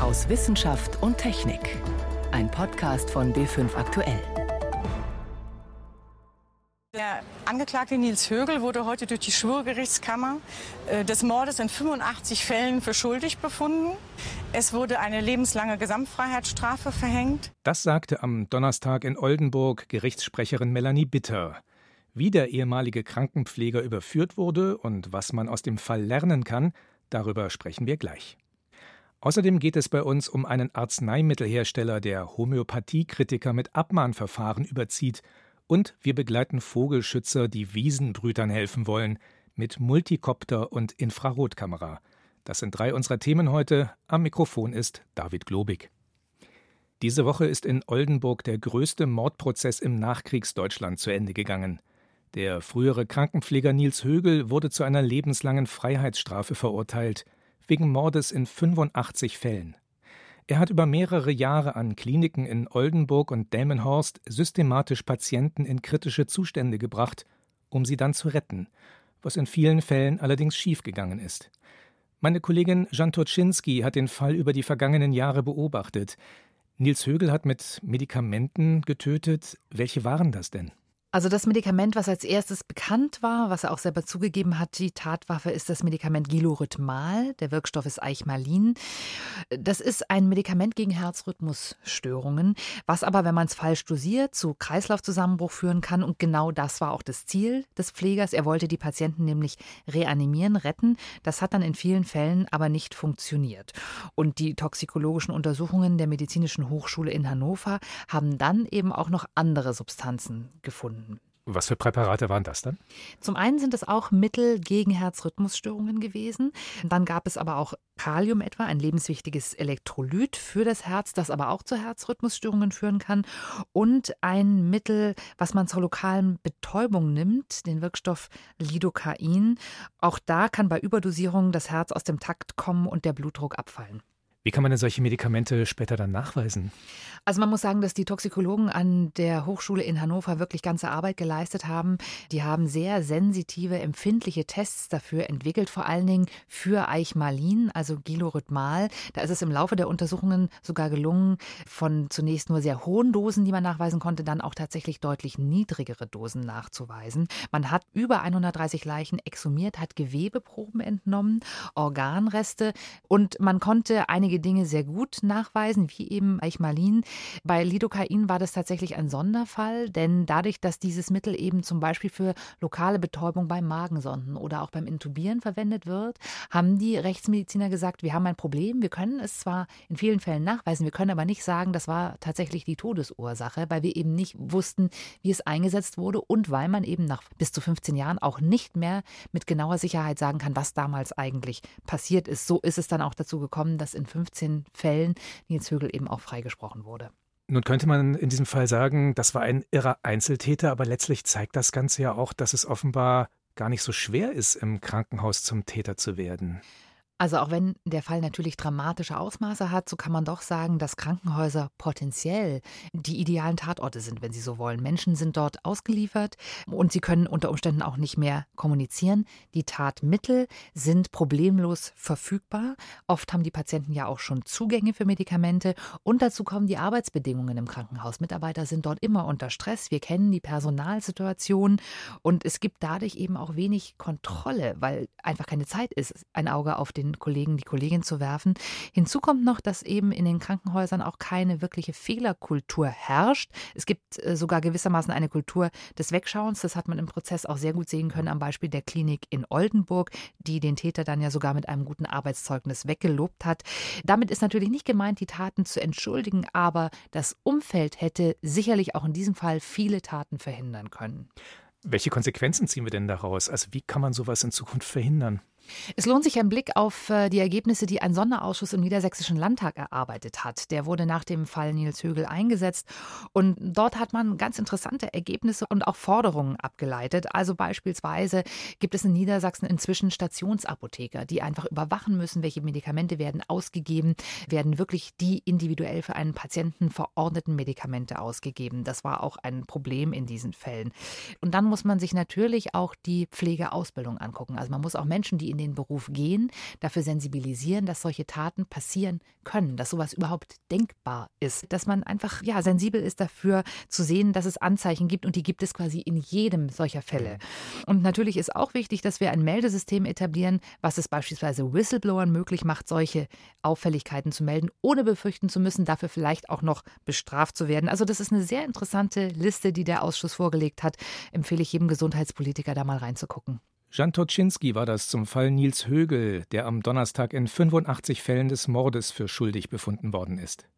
aus Wissenschaft und Technik. Ein Podcast von B5 Aktuell. Der Angeklagte Nils Högel wurde heute durch die Schwurgerichtskammer äh, des Mordes in 85 Fällen für schuldig befunden. Es wurde eine lebenslange Gesamtfreiheitsstrafe verhängt. Das sagte am Donnerstag in Oldenburg Gerichtssprecherin Melanie Bitter. Wie der ehemalige Krankenpfleger überführt wurde und was man aus dem Fall lernen kann, darüber sprechen wir gleich. Außerdem geht es bei uns um einen Arzneimittelhersteller, der Homöopathiekritiker mit Abmahnverfahren überzieht, und wir begleiten Vogelschützer, die Wiesenbrütern helfen wollen, mit Multikopter und Infrarotkamera. Das sind drei unserer Themen heute. Am Mikrofon ist David Globig. Diese Woche ist in Oldenburg der größte Mordprozess im Nachkriegsdeutschland zu Ende gegangen. Der frühere Krankenpfleger Nils Högel wurde zu einer lebenslangen Freiheitsstrafe verurteilt, wegen Mordes in 85 Fällen. Er hat über mehrere Jahre an Kliniken in Oldenburg und Delmenhorst systematisch Patienten in kritische Zustände gebracht, um sie dann zu retten, was in vielen Fällen allerdings schiefgegangen ist. Meine Kollegin Jan Turczynski hat den Fall über die vergangenen Jahre beobachtet. Nils Högel hat mit Medikamenten getötet. Welche waren das denn? Also das Medikament, was als erstes bekannt war, was er auch selber zugegeben hat, die Tatwaffe ist das Medikament Gilorhythmal. Der Wirkstoff ist Eichmalin. Das ist ein Medikament gegen Herzrhythmusstörungen, was aber, wenn man es falsch dosiert, zu Kreislaufzusammenbruch führen kann. Und genau das war auch das Ziel des Pflegers. Er wollte die Patienten nämlich reanimieren, retten. Das hat dann in vielen Fällen aber nicht funktioniert. Und die toxikologischen Untersuchungen der Medizinischen Hochschule in Hannover haben dann eben auch noch andere Substanzen gefunden. Was für Präparate waren das dann? Zum einen sind es auch Mittel gegen Herzrhythmusstörungen gewesen. Dann gab es aber auch Kalium etwa, ein lebenswichtiges Elektrolyt für das Herz, das aber auch zu Herzrhythmusstörungen führen kann. Und ein Mittel, was man zur lokalen Betäubung nimmt, den Wirkstoff Lidocain. Auch da kann bei Überdosierung das Herz aus dem Takt kommen und der Blutdruck abfallen. Wie kann man denn solche Medikamente später dann nachweisen? Also man muss sagen, dass die Toxikologen an der Hochschule in Hannover wirklich ganze Arbeit geleistet haben. Die haben sehr sensitive, empfindliche Tests dafür entwickelt, vor allen Dingen für Eichmalin, also Gilorhythmal. Da ist es im Laufe der Untersuchungen sogar gelungen, von zunächst nur sehr hohen Dosen, die man nachweisen konnte, dann auch tatsächlich deutlich niedrigere Dosen nachzuweisen. Man hat über 130 Leichen exhumiert, hat Gewebeproben entnommen, Organreste und man konnte einige einige Dinge sehr gut nachweisen, wie eben Eichmalin. Bei Lidocain war das tatsächlich ein Sonderfall, denn dadurch, dass dieses Mittel eben zum Beispiel für lokale Betäubung bei Magensonden oder auch beim Intubieren verwendet wird, haben die Rechtsmediziner gesagt, wir haben ein Problem, wir können es zwar in vielen Fällen nachweisen, wir können aber nicht sagen, das war tatsächlich die Todesursache, weil wir eben nicht wussten, wie es eingesetzt wurde und weil man eben nach bis zu 15 Jahren auch nicht mehr mit genauer Sicherheit sagen kann, was damals eigentlich passiert ist. So ist es dann auch dazu gekommen, dass in 15 Fällen Nils Högel eben auch freigesprochen wurde. Nun könnte man in diesem Fall sagen, das war ein irrer Einzeltäter, aber letztlich zeigt das Ganze ja auch, dass es offenbar gar nicht so schwer ist, im Krankenhaus zum Täter zu werden. Also auch wenn der Fall natürlich dramatische Ausmaße hat, so kann man doch sagen, dass Krankenhäuser potenziell die idealen Tatorte sind, wenn Sie so wollen. Menschen sind dort ausgeliefert und sie können unter Umständen auch nicht mehr kommunizieren. Die Tatmittel sind problemlos verfügbar. Oft haben die Patienten ja auch schon Zugänge für Medikamente und dazu kommen die Arbeitsbedingungen im Krankenhaus. Mitarbeiter sind dort immer unter Stress. Wir kennen die Personalsituation und es gibt dadurch eben auch wenig Kontrolle, weil einfach keine Zeit ist, ein Auge auf den Kollegen, die Kollegin zu werfen. Hinzu kommt noch, dass eben in den Krankenhäusern auch keine wirkliche Fehlerkultur herrscht. Es gibt äh, sogar gewissermaßen eine Kultur des Wegschauens. Das hat man im Prozess auch sehr gut sehen können am Beispiel der Klinik in Oldenburg, die den Täter dann ja sogar mit einem guten Arbeitszeugnis weggelobt hat. Damit ist natürlich nicht gemeint, die Taten zu entschuldigen, aber das Umfeld hätte sicherlich auch in diesem Fall viele Taten verhindern können. Welche Konsequenzen ziehen wir denn daraus? Also wie kann man sowas in Zukunft verhindern? Es lohnt sich ein Blick auf äh, die Ergebnisse, die ein Sonderausschuss im Niedersächsischen Landtag erarbeitet hat. Der wurde nach dem Fall Nils Högel eingesetzt und dort hat man ganz interessante Ergebnisse und auch Forderungen abgeleitet. Also beispielsweise gibt es in Niedersachsen inzwischen Stationsapotheker, die einfach überwachen müssen, welche Medikamente werden ausgegeben, werden wirklich die individuell für einen Patienten verordneten Medikamente ausgegeben. Das war auch ein Problem in diesen Fällen. Und dann muss man sich natürlich auch die Pflegeausbildung angucken. Also man muss auch Menschen, die in den Beruf gehen, dafür sensibilisieren, dass solche Taten passieren können, dass sowas überhaupt denkbar ist, dass man einfach ja sensibel ist dafür zu sehen, dass es Anzeichen gibt und die gibt es quasi in jedem solcher Fälle. Und natürlich ist auch wichtig, dass wir ein Meldesystem etablieren, was es beispielsweise Whistleblowern möglich macht, solche Auffälligkeiten zu melden, ohne befürchten zu müssen, dafür vielleicht auch noch bestraft zu werden. Also das ist eine sehr interessante Liste, die der Ausschuss vorgelegt hat. Empfehle ich jedem Gesundheitspolitiker da mal reinzugucken. Jan Toczynski war das zum Fall Nils Högel, der am Donnerstag in 85 Fällen des Mordes für schuldig befunden worden ist.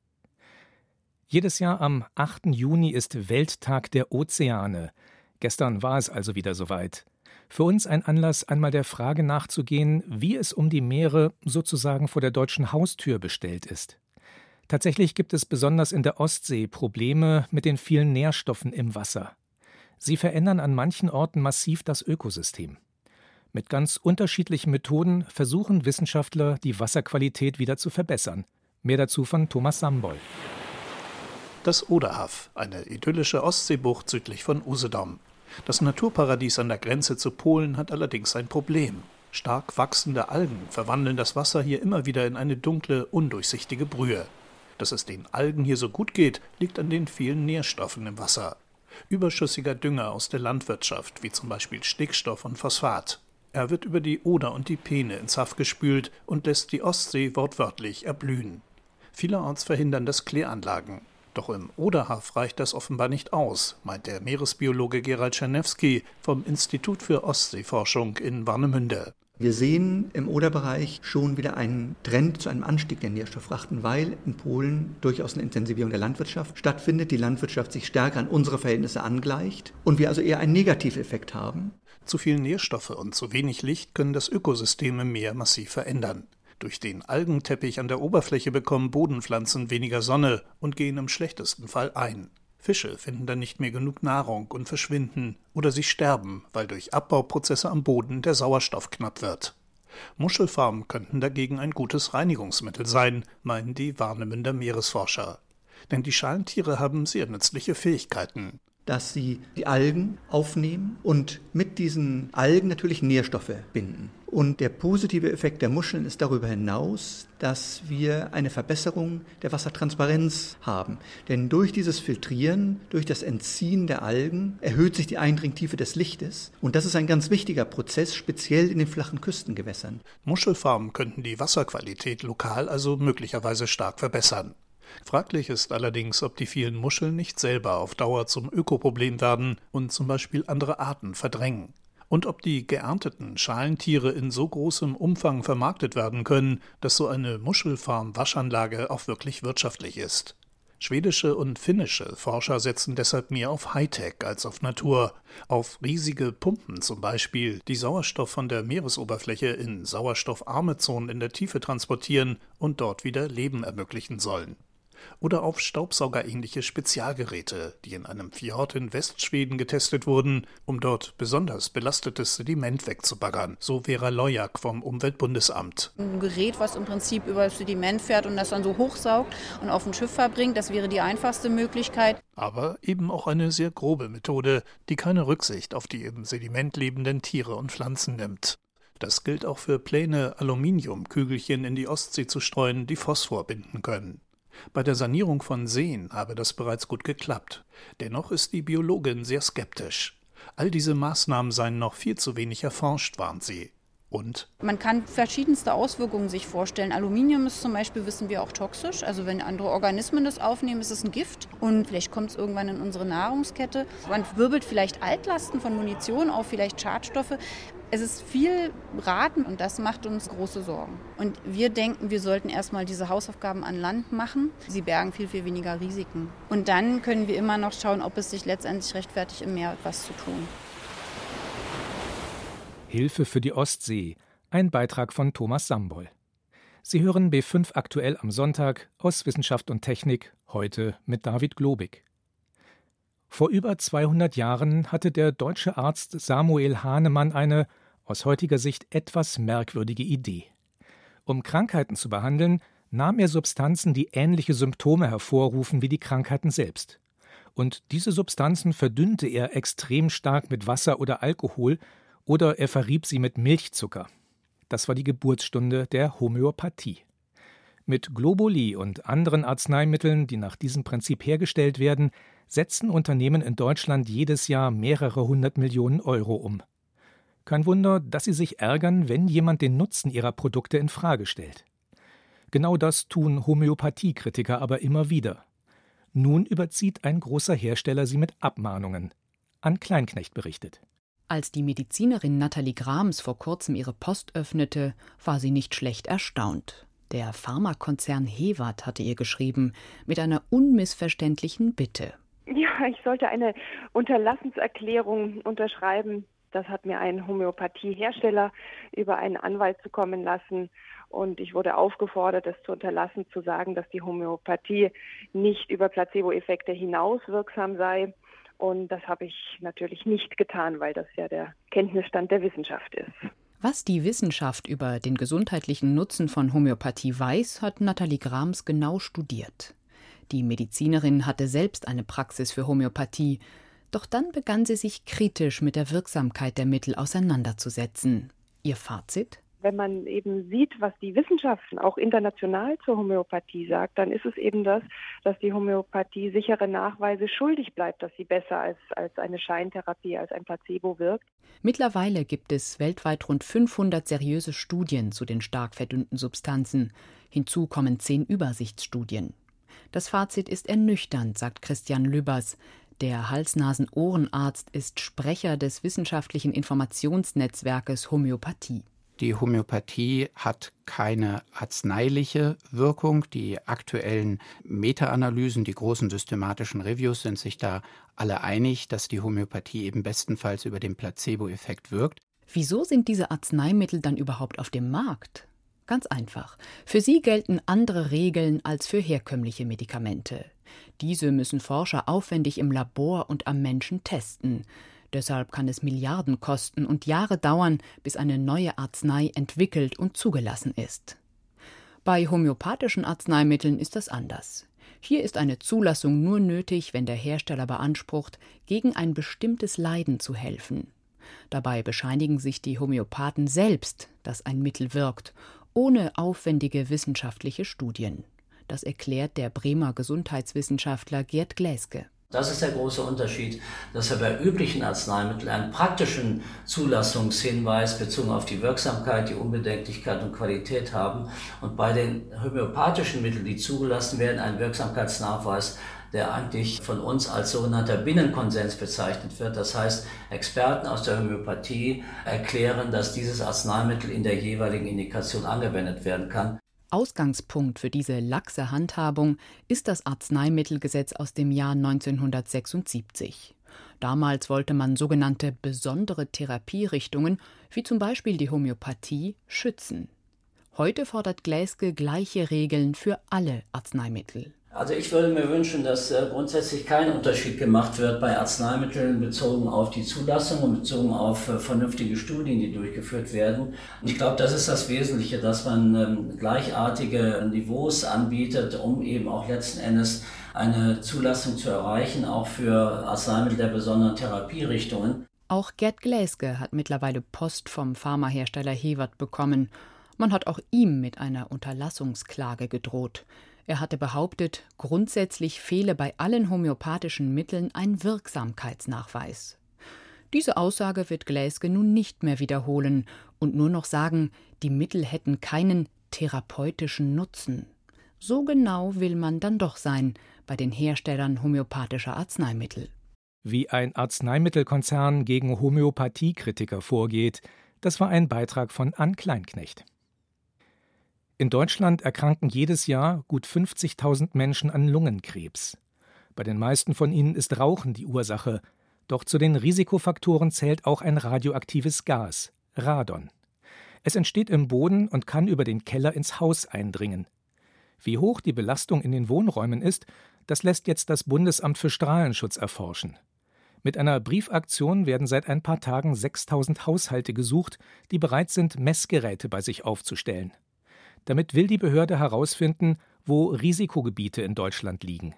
Jedes Jahr am 8. Juni ist Welttag der Ozeane. Gestern war es also wieder soweit. Für uns ein Anlass, einmal der Frage nachzugehen, wie es um die Meere sozusagen vor der deutschen Haustür bestellt ist. Tatsächlich gibt es besonders in der Ostsee Probleme mit den vielen Nährstoffen im Wasser. Sie verändern an manchen Orten massiv das Ökosystem. Mit ganz unterschiedlichen Methoden versuchen Wissenschaftler, die Wasserqualität wieder zu verbessern. Mehr dazu von Thomas Sambol. Das Oderhaff, eine idyllische Ostseebucht südlich von Usedom. Das Naturparadies an der Grenze zu Polen hat allerdings ein Problem. Stark wachsende Algen verwandeln das Wasser hier immer wieder in eine dunkle, undurchsichtige Brühe. Dass es den Algen hier so gut geht, liegt an den vielen Nährstoffen im Wasser. Überschüssiger Dünger aus der Landwirtschaft, wie zum Beispiel Stickstoff und Phosphat. Er wird über die Oder und die Peene ins Haff gespült und lässt die Ostsee wortwörtlich erblühen. Vielerorts verhindern das Kläranlagen. Doch im Oderhaff reicht das offenbar nicht aus, meint der Meeresbiologe Gerald Czernewski vom Institut für Ostseeforschung in Warnemünde. Wir sehen im Oderbereich schon wieder einen Trend zu einem Anstieg der Nährstoffrachten, weil in Polen durchaus eine Intensivierung der Landwirtschaft stattfindet, die Landwirtschaft sich stärker an unsere Verhältnisse angleicht und wir also eher einen Negativeffekt haben. Zu viel Nährstoffe und zu wenig Licht können das Ökosystem im Meer massiv verändern. Durch den Algenteppich an der Oberfläche bekommen Bodenpflanzen weniger Sonne und gehen im schlechtesten Fall ein. Fische finden dann nicht mehr genug Nahrung und verschwinden oder sie sterben, weil durch Abbauprozesse am Boden der Sauerstoff knapp wird. Muschelfarmen könnten dagegen ein gutes Reinigungsmittel sein, meinen die Warnemünder Meeresforscher. Denn die Schalentiere haben sehr nützliche Fähigkeiten dass sie die Algen aufnehmen und mit diesen Algen natürlich Nährstoffe binden. Und der positive Effekt der Muscheln ist darüber hinaus, dass wir eine Verbesserung der Wassertransparenz haben. Denn durch dieses Filtrieren, durch das Entziehen der Algen erhöht sich die Eindringtiefe des Lichtes. Und das ist ein ganz wichtiger Prozess, speziell in den flachen Küstengewässern. Muschelfarmen könnten die Wasserqualität lokal also möglicherweise stark verbessern. Fraglich ist allerdings, ob die vielen Muscheln nicht selber auf Dauer zum Ökoproblem werden und zum Beispiel andere Arten verdrängen und ob die geernteten Schalentiere in so großem Umfang vermarktet werden können, dass so eine Muschelfarm-Waschanlage auch wirklich wirtschaftlich ist. Schwedische und finnische Forscher setzen deshalb mehr auf Hightech als auf Natur, auf riesige Pumpen zum Beispiel, die Sauerstoff von der Meeresoberfläche in sauerstoffarme Zonen in der Tiefe transportieren und dort wieder Leben ermöglichen sollen oder auf staubsaugerähnliche Spezialgeräte, die in einem Fjord in Westschweden getestet wurden, um dort besonders belastetes Sediment wegzubaggern, so Vera Lojak vom Umweltbundesamt. Ein Gerät, was im Prinzip über das Sediment fährt und das dann so hochsaugt und auf ein Schiff verbringt, das wäre die einfachste Möglichkeit. Aber eben auch eine sehr grobe Methode, die keine Rücksicht auf die im Sediment lebenden Tiere und Pflanzen nimmt. Das gilt auch für Pläne, Aluminiumkügelchen in die Ostsee zu streuen, die Phosphor binden können. Bei der Sanierung von Seen habe das bereits gut geklappt. Dennoch ist die Biologin sehr skeptisch. All diese Maßnahmen seien noch viel zu wenig erforscht, warnt sie. Und? Man kann verschiedenste Auswirkungen sich vorstellen. Aluminium ist zum Beispiel, wissen wir, auch toxisch. Also wenn andere Organismen das aufnehmen, ist es ein Gift. Und vielleicht kommt es irgendwann in unsere Nahrungskette. Man wirbelt vielleicht Altlasten von Munition auf, vielleicht Schadstoffe. Es ist viel Raten und das macht uns große Sorgen. Und wir denken, wir sollten erstmal diese Hausaufgaben an Land machen. Sie bergen viel, viel weniger Risiken. Und dann können wir immer noch schauen, ob es sich letztendlich rechtfertigt, im Meer etwas zu tun. Hilfe für die Ostsee. Ein Beitrag von Thomas Sambol. Sie hören B5 aktuell am Sonntag aus Wissenschaft und Technik, heute mit David Globig. Vor über 200 Jahren hatte der deutsche Arzt Samuel Hahnemann eine aus heutiger Sicht etwas merkwürdige Idee. Um Krankheiten zu behandeln, nahm er Substanzen, die ähnliche Symptome hervorrufen wie die Krankheiten selbst. Und diese Substanzen verdünnte er extrem stark mit Wasser oder Alkohol oder er verrieb sie mit Milchzucker. Das war die Geburtsstunde der Homöopathie. Mit Globuli und anderen Arzneimitteln, die nach diesem Prinzip hergestellt werden, setzen Unternehmen in Deutschland jedes Jahr mehrere hundert Millionen Euro um. Kein Wunder, dass sie sich ärgern, wenn jemand den Nutzen ihrer Produkte in Frage stellt. Genau das tun Homöopathiekritiker aber immer wieder. Nun überzieht ein großer Hersteller sie mit Abmahnungen. An Kleinknecht berichtet. Als die Medizinerin Nathalie Grams vor kurzem ihre Post öffnete, war sie nicht schlecht erstaunt. Der Pharmakonzern Hewat hatte ihr geschrieben, mit einer unmissverständlichen Bitte. Ja, ich sollte eine Unterlassenserklärung unterschreiben. Das hat mir ein Homöopathiehersteller über einen Anwalt zukommen lassen. Und ich wurde aufgefordert, das zu unterlassen, zu sagen, dass die Homöopathie nicht über Placebo-Effekte hinaus wirksam sei. Und das habe ich natürlich nicht getan, weil das ja der Kenntnisstand der Wissenschaft ist. Was die Wissenschaft über den gesundheitlichen Nutzen von Homöopathie weiß, hat Nathalie Grams genau studiert. Die Medizinerin hatte selbst eine Praxis für Homöopathie, doch dann begann sie sich kritisch mit der Wirksamkeit der Mittel auseinanderzusetzen. Ihr Fazit? wenn man eben sieht, was die Wissenschaft auch international zur Homöopathie sagt, dann ist es eben das, dass die Homöopathie sichere Nachweise schuldig bleibt, dass sie besser als, als eine Scheintherapie, als ein Placebo wirkt. Mittlerweile gibt es weltweit rund 500 seriöse Studien zu den stark verdünnten Substanzen. Hinzu kommen zehn Übersichtsstudien. Das Fazit ist ernüchternd, sagt Christian Lübers. Der Hals-Nasen-Ohrenarzt ist Sprecher des wissenschaftlichen Informationsnetzwerkes Homöopathie. Die Homöopathie hat keine arzneiliche Wirkung. Die aktuellen Meta-Analysen, die großen systematischen Reviews sind sich da alle einig, dass die Homöopathie eben bestenfalls über den Placebo-Effekt wirkt. Wieso sind diese Arzneimittel dann überhaupt auf dem Markt? Ganz einfach. Für sie gelten andere Regeln als für herkömmliche Medikamente. Diese müssen Forscher aufwendig im Labor und am Menschen testen. Deshalb kann es Milliarden kosten und Jahre dauern, bis eine neue Arznei entwickelt und zugelassen ist. Bei homöopathischen Arzneimitteln ist das anders. Hier ist eine Zulassung nur nötig, wenn der Hersteller beansprucht, gegen ein bestimmtes Leiden zu helfen. Dabei bescheinigen sich die Homöopathen selbst, dass ein Mittel wirkt, ohne aufwendige wissenschaftliche Studien. Das erklärt der Bremer Gesundheitswissenschaftler Gerd Gläske. Das ist der große Unterschied, dass wir bei üblichen Arzneimitteln einen praktischen Zulassungshinweis bezogen auf die Wirksamkeit, die Unbedenklichkeit und Qualität haben und bei den homöopathischen Mitteln, die zugelassen werden, einen Wirksamkeitsnachweis, der eigentlich von uns als sogenannter Binnenkonsens bezeichnet wird. Das heißt, Experten aus der Homöopathie erklären, dass dieses Arzneimittel in der jeweiligen Indikation angewendet werden kann. Ausgangspunkt für diese laxe Handhabung ist das Arzneimittelgesetz aus dem Jahr 1976. Damals wollte man sogenannte besondere Therapierichtungen, wie zum Beispiel die Homöopathie, schützen. Heute fordert Gläske gleiche Regeln für alle Arzneimittel. Also ich würde mir wünschen, dass äh, grundsätzlich kein Unterschied gemacht wird bei Arzneimitteln bezogen auf die Zulassung und bezogen auf äh, vernünftige Studien, die durchgeführt werden. Und ich glaube, das ist das Wesentliche, dass man ähm, gleichartige Niveaus anbietet, um eben auch letzten Endes eine Zulassung zu erreichen, auch für Arzneimittel der besonderen Therapierichtungen. Auch Gerd Gläske hat mittlerweile Post vom Pharmahersteller Hewert bekommen. Man hat auch ihm mit einer Unterlassungsklage gedroht. Er hatte behauptet, grundsätzlich fehle bei allen homöopathischen Mitteln ein Wirksamkeitsnachweis. Diese Aussage wird Gläske nun nicht mehr wiederholen und nur noch sagen, die Mittel hätten keinen therapeutischen Nutzen. So genau will man dann doch sein bei den Herstellern homöopathischer Arzneimittel. Wie ein Arzneimittelkonzern gegen Homöopathiekritiker vorgeht, das war ein Beitrag von Ann Kleinknecht. In Deutschland erkranken jedes Jahr gut 50.000 Menschen an Lungenkrebs. Bei den meisten von ihnen ist Rauchen die Ursache, doch zu den Risikofaktoren zählt auch ein radioaktives Gas, Radon. Es entsteht im Boden und kann über den Keller ins Haus eindringen. Wie hoch die Belastung in den Wohnräumen ist, das lässt jetzt das Bundesamt für Strahlenschutz erforschen. Mit einer Briefaktion werden seit ein paar Tagen 6000 Haushalte gesucht, die bereit sind, Messgeräte bei sich aufzustellen. Damit will die Behörde herausfinden, wo Risikogebiete in Deutschland liegen.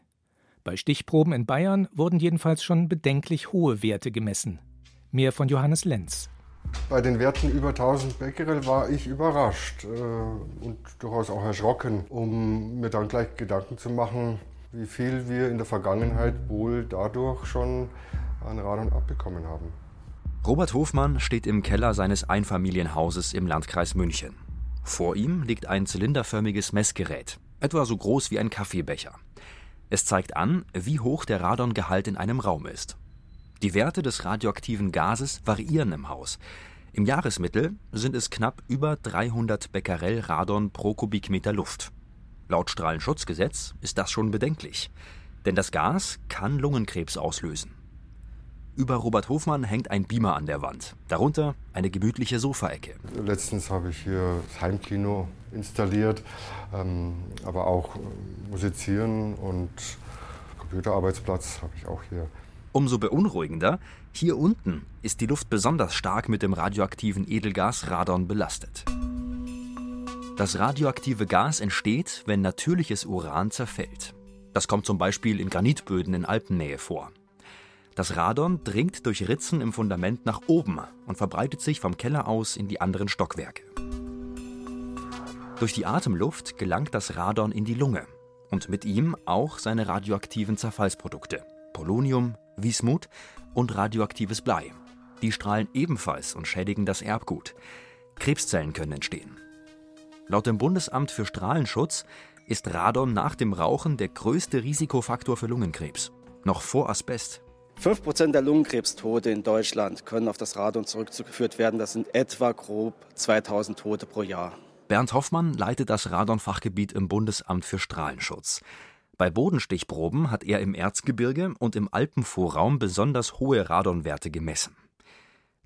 Bei Stichproben in Bayern wurden jedenfalls schon bedenklich hohe Werte gemessen. Mehr von Johannes Lenz. Bei den Werten über 1000 Becquerel war ich überrascht äh, und durchaus auch erschrocken, um mir dann gleich Gedanken zu machen, wie viel wir in der Vergangenheit wohl dadurch schon an Radon abbekommen haben. Robert Hofmann steht im Keller seines Einfamilienhauses im Landkreis München. Vor ihm liegt ein zylinderförmiges Messgerät, etwa so groß wie ein Kaffeebecher. Es zeigt an, wie hoch der Radongehalt in einem Raum ist. Die Werte des radioaktiven Gases variieren im Haus. Im Jahresmittel sind es knapp über 300 Becquerel Radon pro Kubikmeter Luft. Laut Strahlenschutzgesetz ist das schon bedenklich, denn das Gas kann Lungenkrebs auslösen. Über Robert Hofmann hängt ein Beamer an der Wand, darunter eine gemütliche Sofaecke. Letztens habe ich hier das Heimkino installiert, ähm, aber auch musizieren und Computerarbeitsplatz habe ich auch hier. Umso beunruhigender, hier unten ist die Luft besonders stark mit dem radioaktiven Edelgas Radon belastet. Das radioaktive Gas entsteht, wenn natürliches Uran zerfällt. Das kommt zum Beispiel in Granitböden in Alpennähe vor. Das Radon dringt durch Ritzen im Fundament nach oben und verbreitet sich vom Keller aus in die anderen Stockwerke. Durch die Atemluft gelangt das Radon in die Lunge und mit ihm auch seine radioaktiven Zerfallsprodukte Polonium, Wismut und radioaktives Blei. Die strahlen ebenfalls und schädigen das Erbgut. Krebszellen können entstehen. Laut dem Bundesamt für Strahlenschutz ist Radon nach dem Rauchen der größte Risikofaktor für Lungenkrebs. Noch vor Asbest. 5% der Lungenkrebstote in Deutschland können auf das Radon zurückgeführt werden. Das sind etwa grob 2000 Tote pro Jahr. Bernd Hoffmann leitet das Radonfachgebiet im Bundesamt für Strahlenschutz. Bei Bodenstichproben hat er im Erzgebirge und im Alpenvorraum besonders hohe Radonwerte gemessen.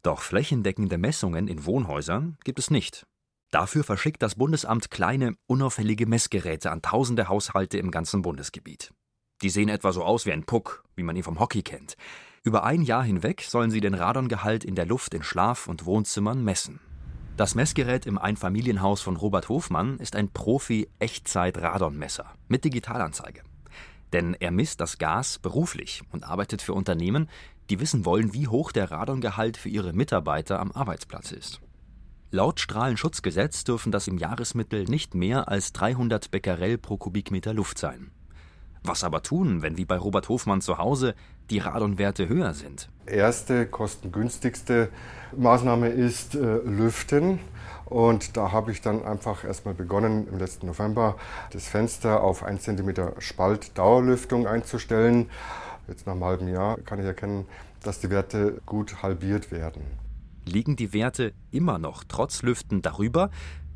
Doch flächendeckende Messungen in Wohnhäusern gibt es nicht. Dafür verschickt das Bundesamt kleine, unauffällige Messgeräte an tausende Haushalte im ganzen Bundesgebiet. Die sehen etwa so aus wie ein Puck, wie man ihn vom Hockey kennt. Über ein Jahr hinweg sollen sie den Radongehalt in der Luft in Schlaf- und Wohnzimmern messen. Das Messgerät im Einfamilienhaus von Robert Hofmann ist ein Profi-Echtzeit-Radonmesser mit Digitalanzeige. Denn er misst das Gas beruflich und arbeitet für Unternehmen, die wissen wollen, wie hoch der Radongehalt für ihre Mitarbeiter am Arbeitsplatz ist. Laut Strahlenschutzgesetz dürfen das im Jahresmittel nicht mehr als 300 Becquerel pro Kubikmeter Luft sein. Was aber tun, wenn wie bei Robert Hofmann zu Hause die Radonwerte höher sind? Erste, kostengünstigste Maßnahme ist äh, Lüften. Und da habe ich dann einfach erstmal begonnen, im letzten November das Fenster auf 1 cm Spalt Dauerlüftung einzustellen. Jetzt nach einem halben Jahr kann ich erkennen, dass die Werte gut halbiert werden. Liegen die Werte immer noch trotz Lüften darüber,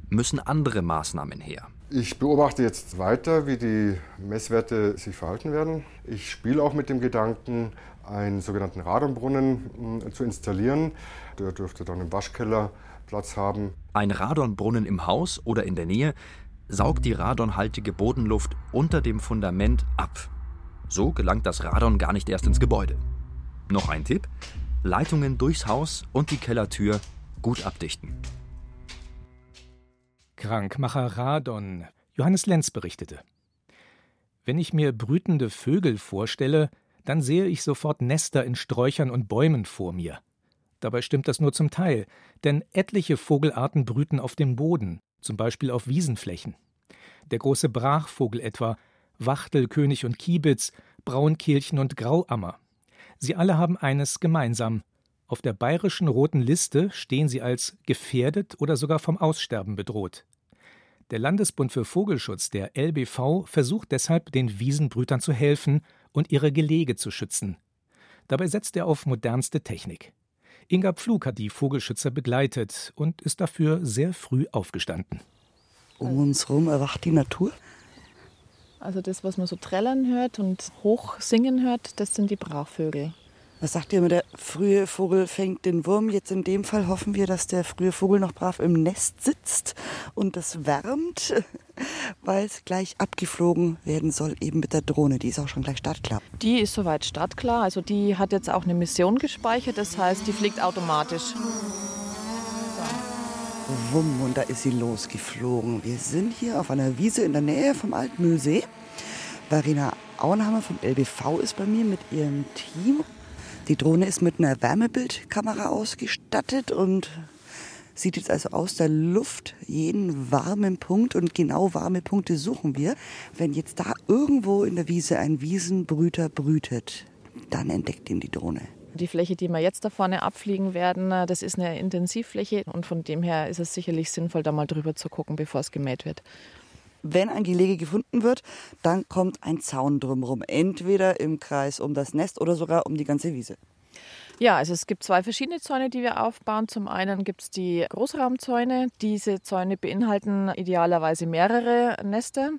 müssen andere Maßnahmen her. Ich beobachte jetzt weiter, wie die Messwerte sich verhalten werden. Ich spiele auch mit dem Gedanken, einen sogenannten Radonbrunnen hm, zu installieren. Der dürfte dann im Waschkeller Platz haben. Ein Radonbrunnen im Haus oder in der Nähe saugt die radonhaltige Bodenluft unter dem Fundament ab. So gelangt das Radon gar nicht erst ins Gebäude. Noch ein Tipp: Leitungen durchs Haus und die Kellertür gut abdichten. Krankmacher Radon. Johannes Lenz berichtete. Wenn ich mir brütende Vögel vorstelle, dann sehe ich sofort Nester in Sträuchern und Bäumen vor mir. Dabei stimmt das nur zum Teil, denn etliche Vogelarten brüten auf dem Boden, zum Beispiel auf Wiesenflächen. Der große Brachvogel etwa, Wachtelkönig und Kiebitz, Braunkehlchen und Grauammer. Sie alle haben eines gemeinsam. Auf der bayerischen roten Liste stehen sie als gefährdet oder sogar vom Aussterben bedroht. Der Landesbund für Vogelschutz, der LBV, versucht deshalb, den Wiesenbrütern zu helfen und ihre Gelege zu schützen. Dabei setzt er auf modernste Technik. Inga Pflug hat die Vogelschützer begleitet und ist dafür sehr früh aufgestanden. Um uns herum erwacht die Natur. Also das, was man so trällern hört und hoch singen hört, das sind die Brachvögel. Was sagt ihr immer, der frühe Vogel fängt den Wurm. Jetzt in dem Fall hoffen wir, dass der frühe Vogel noch brav im Nest sitzt und es wärmt, weil es gleich abgeflogen werden soll, eben mit der Drohne. Die ist auch schon gleich startklar. Die ist soweit startklar. Also die hat jetzt auch eine Mission gespeichert. Das heißt, die fliegt automatisch. Wumm, und da ist sie losgeflogen. Wir sind hier auf einer Wiese in der Nähe vom Altmühlsee. Verena Auenhammer vom LBV ist bei mir mit ihrem Team. Die Drohne ist mit einer Wärmebildkamera ausgestattet und sieht jetzt also aus der Luft jeden warmen Punkt und genau warme Punkte suchen wir. Wenn jetzt da irgendwo in der Wiese ein Wiesenbrüter brütet, dann entdeckt ihn die Drohne. Die Fläche, die wir jetzt da vorne abfliegen werden, das ist eine Intensivfläche und von dem her ist es sicherlich sinnvoll, da mal drüber zu gucken, bevor es gemäht wird. Wenn ein Gelege gefunden wird, dann kommt ein Zaun drumherum. Entweder im Kreis um das Nest oder sogar um die ganze Wiese. Ja, also es gibt zwei verschiedene Zäune, die wir aufbauen. Zum einen gibt es die Großraumzäune. Diese Zäune beinhalten idealerweise mehrere Nester.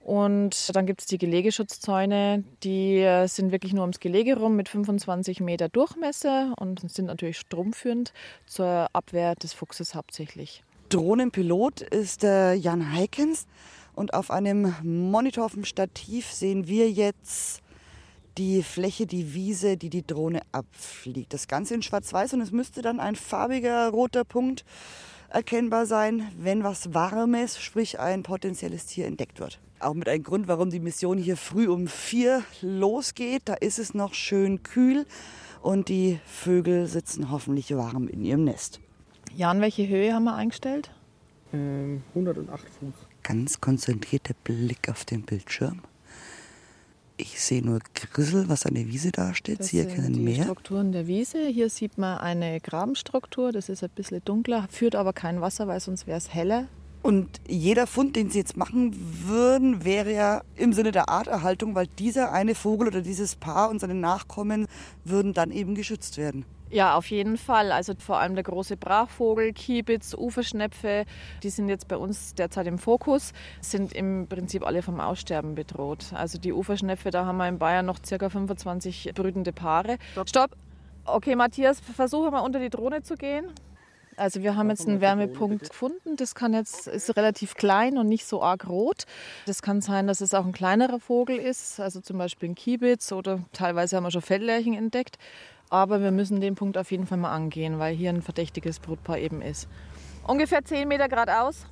Und dann gibt es die Gelegeschutzzäune, die sind wirklich nur ums Gelege rum mit 25 Meter Durchmesser und sind natürlich stromführend zur Abwehr des Fuchses hauptsächlich. Drohnenpilot ist der Jan Heikens und auf einem Monitor auf dem Stativ sehen wir jetzt die Fläche, die Wiese, die die Drohne abfliegt. Das Ganze in schwarz-weiß und es müsste dann ein farbiger roter Punkt erkennbar sein, wenn was Warmes, sprich ein potenzielles Tier entdeckt wird. Auch mit einem Grund, warum die Mission hier früh um vier losgeht. Da ist es noch schön kühl und die Vögel sitzen hoffentlich warm in ihrem Nest. Jan, welche Höhe haben wir eingestellt? Ähm, 108 Fuß. Ganz konzentrierter Blick auf den Bildschirm. Ich sehe nur Grissel, was an der Wiese dasteht. Das Sie erkennen die mehr. Strukturen der Wiese. Hier sieht man eine Grabenstruktur, das ist ein bisschen dunkler, führt aber kein Wasser, weil sonst wäre es heller. Und jeder Fund, den Sie jetzt machen würden, wäre ja im Sinne der Arterhaltung, weil dieser eine Vogel oder dieses Paar und seine Nachkommen würden dann eben geschützt werden. Ja, auf jeden Fall. Also vor allem der große Brachvogel, Kiebitz, Uferschnepfe, die sind jetzt bei uns derzeit im Fokus, sind im Prinzip alle vom Aussterben bedroht. Also die Uferschnepfe, da haben wir in Bayern noch ca. 25 brütende Paare. Stopp. Okay, Matthias, versuche mal unter die Drohne zu gehen. Also wir haben jetzt einen Wärmepunkt gefunden. Das kann jetzt ist relativ klein und nicht so arg rot. Das kann sein, dass es auch ein kleinerer Vogel ist, also zum Beispiel ein Kiebitz oder teilweise haben wir schon Felllerchen entdeckt. Aber wir müssen den Punkt auf jeden Fall mal angehen, weil hier ein verdächtiges Brutpaar eben ist. Ungefähr 10 Meter geradeaus.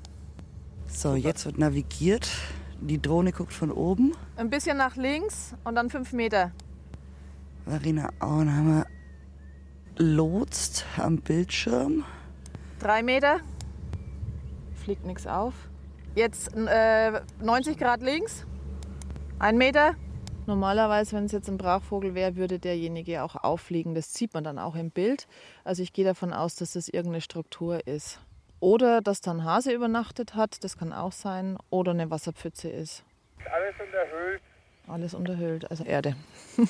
So, jetzt wird navigiert. Die Drohne guckt von oben. Ein bisschen nach links und dann 5 Meter. Marina Auenhammer lotst am Bildschirm. Drei Meter. Fliegt nichts auf. Jetzt äh, 90 Grad links. Ein Meter. Normalerweise, wenn es jetzt ein Brachvogel wäre, würde derjenige auch auffliegen. Das sieht man dann auch im Bild. Also ich gehe davon aus, dass das irgendeine Struktur ist. Oder dass da ein Hase übernachtet hat, das kann auch sein. Oder eine Wasserpfütze ist. Alles unterhöhlt. Alles unterhöhlt, also Erde.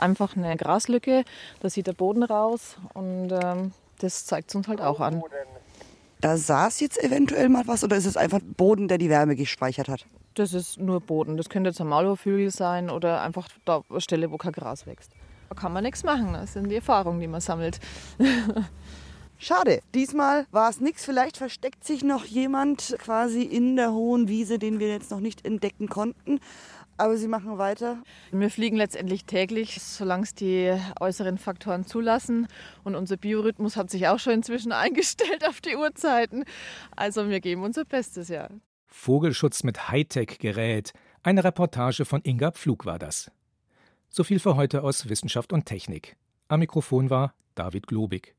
Einfach eine Graslücke, da sieht der Boden raus und ähm, das zeigt es uns halt auch an. Da saß jetzt eventuell mal was oder ist es einfach Boden, der die Wärme gespeichert hat? Das ist nur Boden. Das könnte jetzt ein Maulwurfhügel sein oder einfach da eine Stelle, wo kein Gras wächst. Da kann man nichts machen. Das sind die Erfahrungen, die man sammelt. Schade, diesmal war es nichts. Vielleicht versteckt sich noch jemand quasi in der hohen Wiese, den wir jetzt noch nicht entdecken konnten. Aber sie machen weiter. Wir fliegen letztendlich täglich, solange es die äußeren Faktoren zulassen. Und unser Biorhythmus hat sich auch schon inzwischen eingestellt auf die Uhrzeiten. Also wir geben unser Bestes, ja. Vogelschutz mit Hightech-Gerät. Eine Reportage von Inga Pflug war das. So viel für heute aus Wissenschaft und Technik. Am Mikrofon war David Globig.